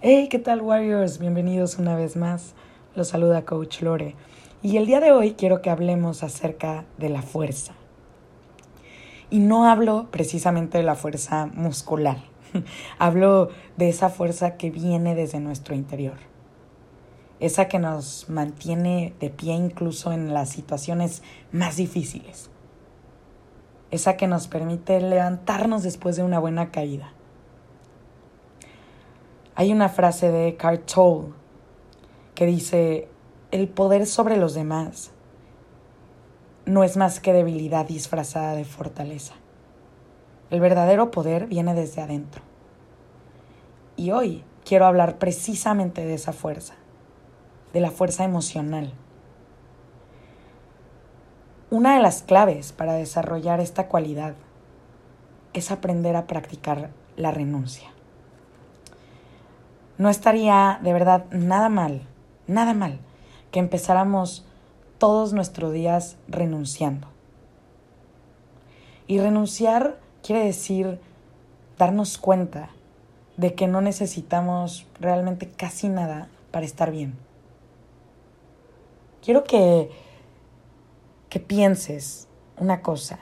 Hey, ¿qué tal Warriors? Bienvenidos una vez más. Los saluda Coach Lore. Y el día de hoy quiero que hablemos acerca de la fuerza. Y no hablo precisamente de la fuerza muscular. hablo de esa fuerza que viene desde nuestro interior. Esa que nos mantiene de pie incluso en las situaciones más difíciles. Esa que nos permite levantarnos después de una buena caída hay una frase de Eckhart Tolle que dice, el poder sobre los demás no es más que debilidad disfrazada de fortaleza. El verdadero poder viene desde adentro. Y hoy quiero hablar precisamente de esa fuerza, de la fuerza emocional. Una de las claves para desarrollar esta cualidad es aprender a practicar la renuncia no estaría de verdad nada mal, nada mal, que empezáramos todos nuestros días renunciando. Y renunciar quiere decir darnos cuenta de que no necesitamos realmente casi nada para estar bien. Quiero que, que pienses una cosa,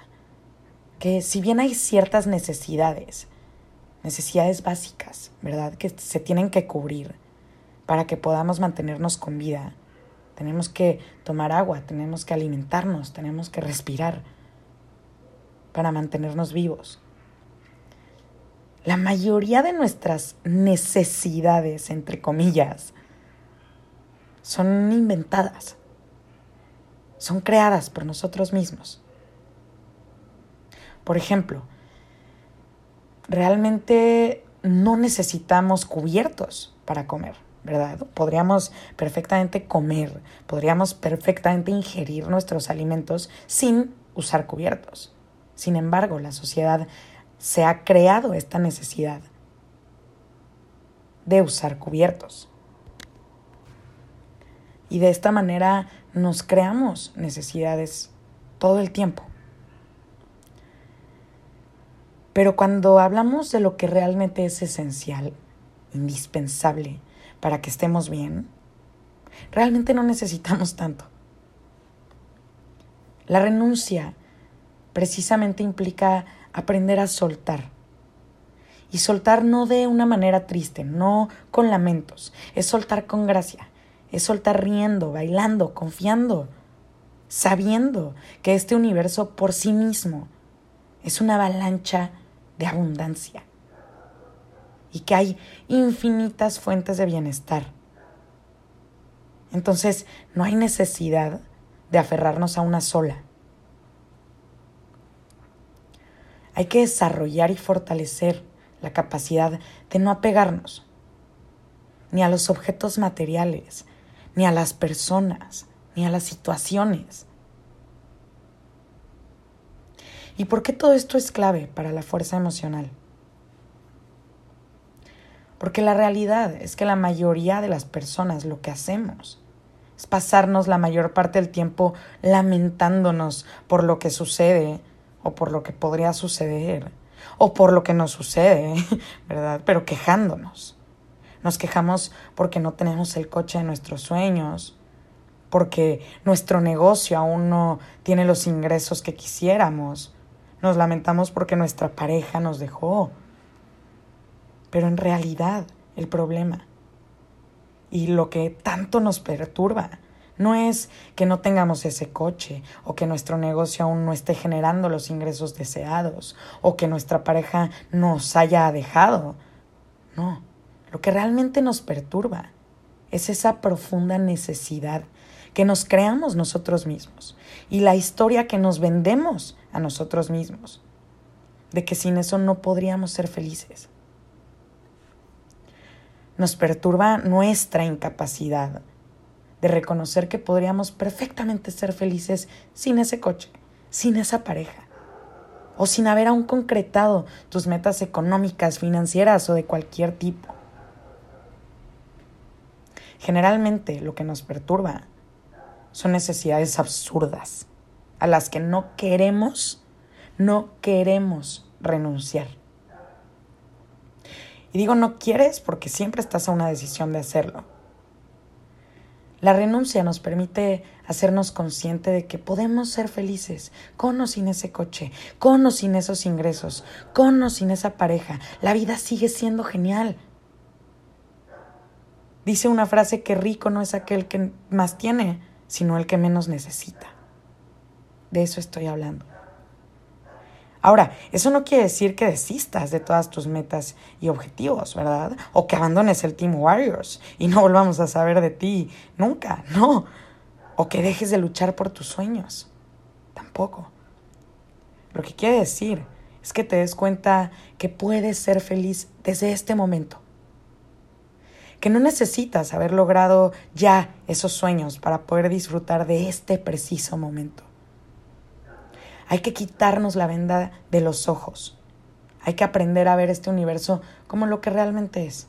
que si bien hay ciertas necesidades, necesidades básicas, ¿verdad? Que se tienen que cubrir para que podamos mantenernos con vida. Tenemos que tomar agua, tenemos que alimentarnos, tenemos que respirar para mantenernos vivos. La mayoría de nuestras necesidades, entre comillas, son inventadas, son creadas por nosotros mismos. Por ejemplo, realmente no necesitamos cubiertos para comer, ¿verdad? Podríamos perfectamente comer, podríamos perfectamente ingerir nuestros alimentos sin usar cubiertos. Sin embargo, la sociedad se ha creado esta necesidad de usar cubiertos. Y de esta manera nos creamos necesidades todo el tiempo. Pero cuando hablamos de lo que realmente es esencial, indispensable para que estemos bien, realmente no necesitamos tanto. La renuncia precisamente implica aprender a soltar. Y soltar no de una manera triste, no con lamentos, es soltar con gracia, es soltar riendo, bailando, confiando, sabiendo que este universo por sí mismo es una avalancha de abundancia y que hay infinitas fuentes de bienestar. Entonces, no hay necesidad de aferrarnos a una sola. Hay que desarrollar y fortalecer la capacidad de no apegarnos ni a los objetos materiales, ni a las personas, ni a las situaciones. ¿Y por qué todo esto es clave para la fuerza emocional? Porque la realidad es que la mayoría de las personas lo que hacemos es pasarnos la mayor parte del tiempo lamentándonos por lo que sucede o por lo que podría suceder o por lo que nos sucede, ¿verdad? Pero quejándonos. Nos quejamos porque no tenemos el coche de nuestros sueños, porque nuestro negocio aún no tiene los ingresos que quisiéramos, nos lamentamos porque nuestra pareja nos dejó. Pero en realidad el problema y lo que tanto nos perturba no es que no tengamos ese coche o que nuestro negocio aún no esté generando los ingresos deseados o que nuestra pareja nos haya dejado. No, lo que realmente nos perturba es esa profunda necesidad que nos creamos nosotros mismos y la historia que nos vendemos a nosotros mismos, de que sin eso no podríamos ser felices. Nos perturba nuestra incapacidad de reconocer que podríamos perfectamente ser felices sin ese coche, sin esa pareja, o sin haber aún concretado tus metas económicas, financieras o de cualquier tipo. Generalmente lo que nos perturba son necesidades absurdas a las que no queremos, no queremos renunciar. Y digo no quieres porque siempre estás a una decisión de hacerlo. La renuncia nos permite hacernos consciente de que podemos ser felices con o sin ese coche, con o sin esos ingresos, con o sin esa pareja. La vida sigue siendo genial. Dice una frase que rico no es aquel que más tiene, sino el que menos necesita. De eso estoy hablando. Ahora, eso no quiere decir que desistas de todas tus metas y objetivos, ¿verdad? O que abandones el Team Warriors y no volvamos a saber de ti nunca, no. O que dejes de luchar por tus sueños, tampoco. Lo que quiere decir es que te des cuenta que puedes ser feliz desde este momento. Que no necesitas haber logrado ya esos sueños para poder disfrutar de este preciso momento. Hay que quitarnos la venda de los ojos. Hay que aprender a ver este universo como lo que realmente es.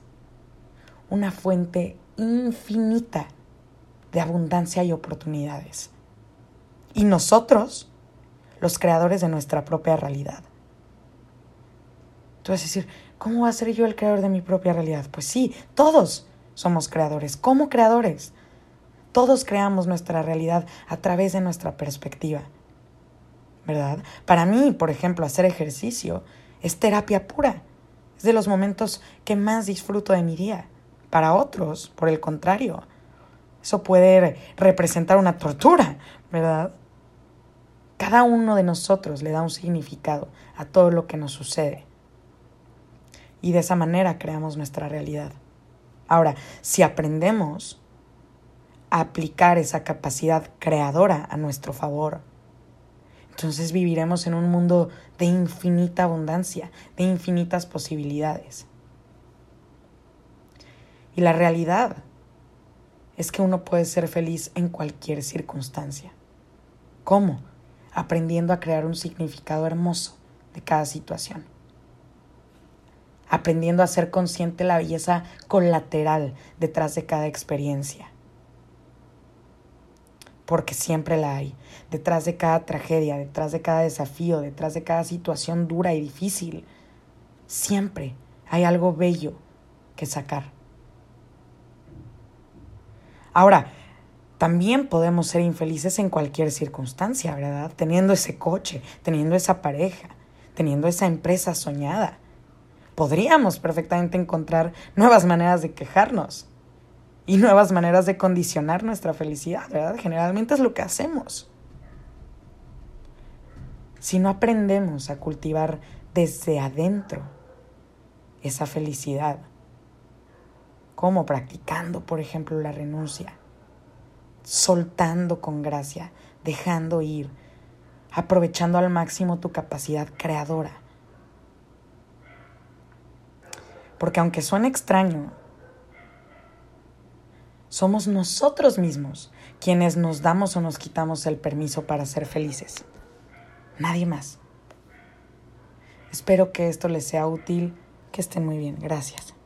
Una fuente infinita de abundancia y oportunidades. Y nosotros, los creadores de nuestra propia realidad. Tú vas a decir, ¿cómo va a ser yo el creador de mi propia realidad? Pues sí, todos somos creadores. ¿Cómo creadores? Todos creamos nuestra realidad a través de nuestra perspectiva. ¿verdad? Para mí, por ejemplo, hacer ejercicio es terapia pura. Es de los momentos que más disfruto de mi día. Para otros, por el contrario, eso puede representar una tortura, ¿verdad? Cada uno de nosotros le da un significado a todo lo que nos sucede. Y de esa manera creamos nuestra realidad. Ahora, si aprendemos a aplicar esa capacidad creadora a nuestro favor, entonces viviremos en un mundo de infinita abundancia, de infinitas posibilidades. Y la realidad es que uno puede ser feliz en cualquier circunstancia. ¿Cómo? Aprendiendo a crear un significado hermoso de cada situación. Aprendiendo a ser consciente la belleza colateral detrás de cada experiencia porque siempre la hay. Detrás de cada tragedia, detrás de cada desafío, detrás de cada situación dura y difícil, siempre hay algo bello que sacar. Ahora, también podemos ser infelices en cualquier circunstancia, ¿verdad? Teniendo ese coche, teniendo esa pareja, teniendo esa empresa soñada. Podríamos perfectamente encontrar nuevas maneras de quejarnos y nuevas maneras de condicionar nuestra felicidad, ¿verdad? Generalmente es lo que hacemos. Si no aprendemos a cultivar desde adentro esa felicidad, como practicando, por ejemplo, la renuncia, soltando con gracia, dejando ir, aprovechando al máximo tu capacidad creadora. Porque aunque suene extraño, somos nosotros mismos quienes nos damos o nos quitamos el permiso para ser felices. Nadie más. Espero que esto les sea útil, que estén muy bien. Gracias.